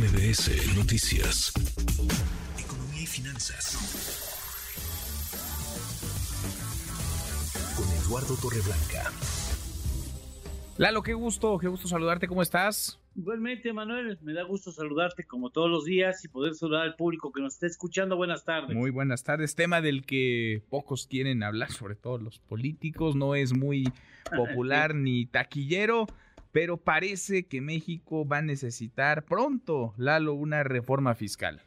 MBS Noticias. Economía y finanzas. Con Eduardo Torreblanca. Lalo, qué gusto, qué gusto saludarte, ¿cómo estás? Igualmente, Manuel, me da gusto saludarte como todos los días y poder saludar al público que nos está escuchando. Buenas tardes. Muy buenas tardes. Tema del que pocos quieren hablar, sobre todo los políticos, no es muy popular ni taquillero, pero parece que México va a necesitar pronto, Lalo, una reforma fiscal.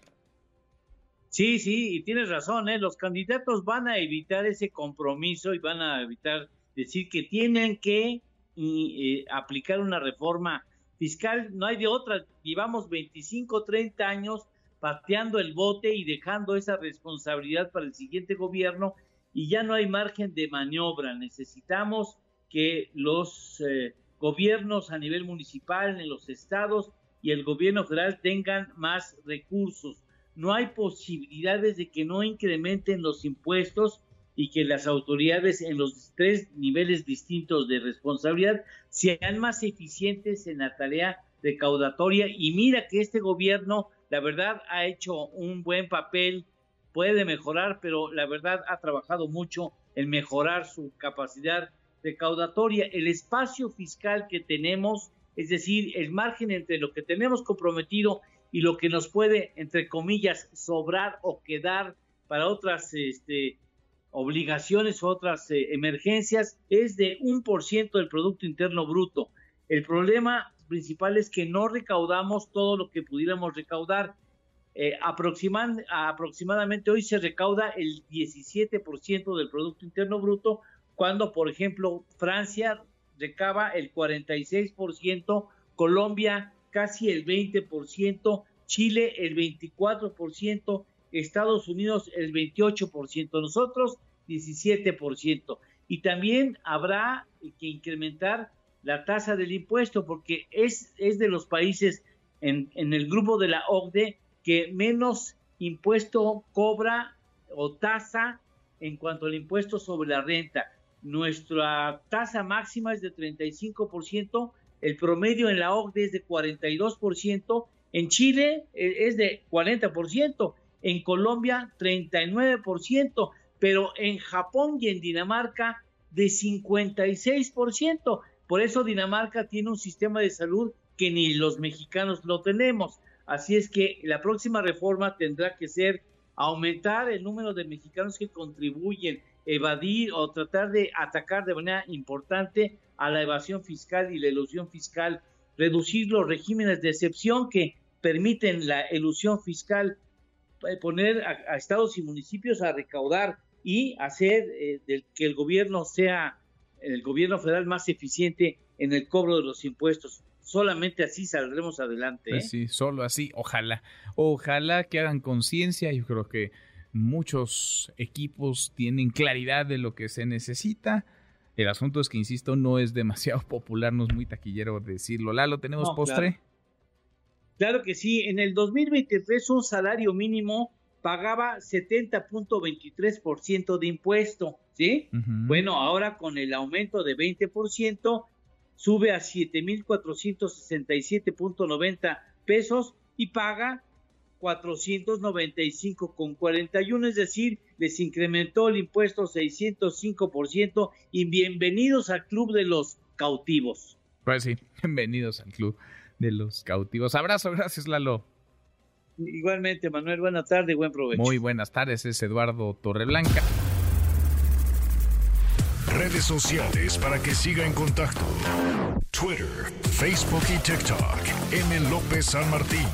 Sí, sí, y tienes razón, ¿eh? los candidatos van a evitar ese compromiso y van a evitar decir que tienen que eh, aplicar una reforma fiscal, no hay de otra, llevamos 25, 30 años pateando el bote y dejando esa responsabilidad para el siguiente gobierno y ya no hay margen de maniobra, necesitamos que los eh, gobiernos a nivel municipal, en los estados y el gobierno federal tengan más recursos. No hay posibilidades de que no incrementen los impuestos y que las autoridades en los tres niveles distintos de responsabilidad sean más eficientes en la tarea recaudatoria. Y mira que este gobierno, la verdad, ha hecho un buen papel, puede mejorar, pero la verdad ha trabajado mucho en mejorar su capacidad recaudatoria, el espacio fiscal que tenemos, es decir, el margen entre lo que tenemos comprometido y lo que nos puede, entre comillas, sobrar o quedar para otras este, obligaciones o otras eh, emergencias, es de un por ciento del Producto Interno Bruto. El problema principal es que no recaudamos todo lo que pudiéramos recaudar. Eh, aproximadamente hoy se recauda el 17% del Producto Interno Bruto, cuando, por ejemplo, Francia recaba el 46%, Colombia casi el 20%, Chile el 24%, Estados Unidos el 28%, nosotros 17%. Y también habrá que incrementar la tasa del impuesto porque es, es de los países en, en el grupo de la OCDE que menos impuesto cobra o tasa en cuanto al impuesto sobre la renta. Nuestra tasa máxima es de 35%, el promedio en la OCDE es de 42%, en Chile eh, es de 40%, en Colombia 39%, pero en Japón y en Dinamarca de 56%. Por eso Dinamarca tiene un sistema de salud que ni los mexicanos lo tenemos. Así es que la próxima reforma tendrá que ser aumentar el número de mexicanos que contribuyen evadir o tratar de atacar de manera importante a la evasión fiscal y la ilusión fiscal, reducir los regímenes de excepción que permiten la ilusión fiscal, eh, poner a, estados y municipios a recaudar y hacer eh, que el gobierno sea el gobierno federal más eficiente en el cobro de los impuestos. Solamente así saldremos adelante. Pues ¿eh? sí, solo así, ojalá. Ojalá que hagan conciencia. Yo creo que muchos equipos tienen claridad de lo que se necesita. El asunto es que, insisto, no es demasiado popular, no es muy taquillero decirlo. Lalo, ¿tenemos postre? Claro. que sí. En el 2023 un salario mínimo pagaba 70.23% de impuesto, ¿sí? Bueno, ahora con el aumento de 20% sube a 7.467.90 pesos y paga 495 con 41, es decir, les incrementó el impuesto 605% y bienvenidos al club de los cautivos. Pues sí, bienvenidos al club de los cautivos. Abrazo, gracias Lalo. Igualmente, Manuel, buenas tardes, buen provecho. Muy buenas tardes, es Eduardo Torreblanca. Redes sociales para que siga en contacto: Twitter, Facebook y TikTok. M. López San Martín.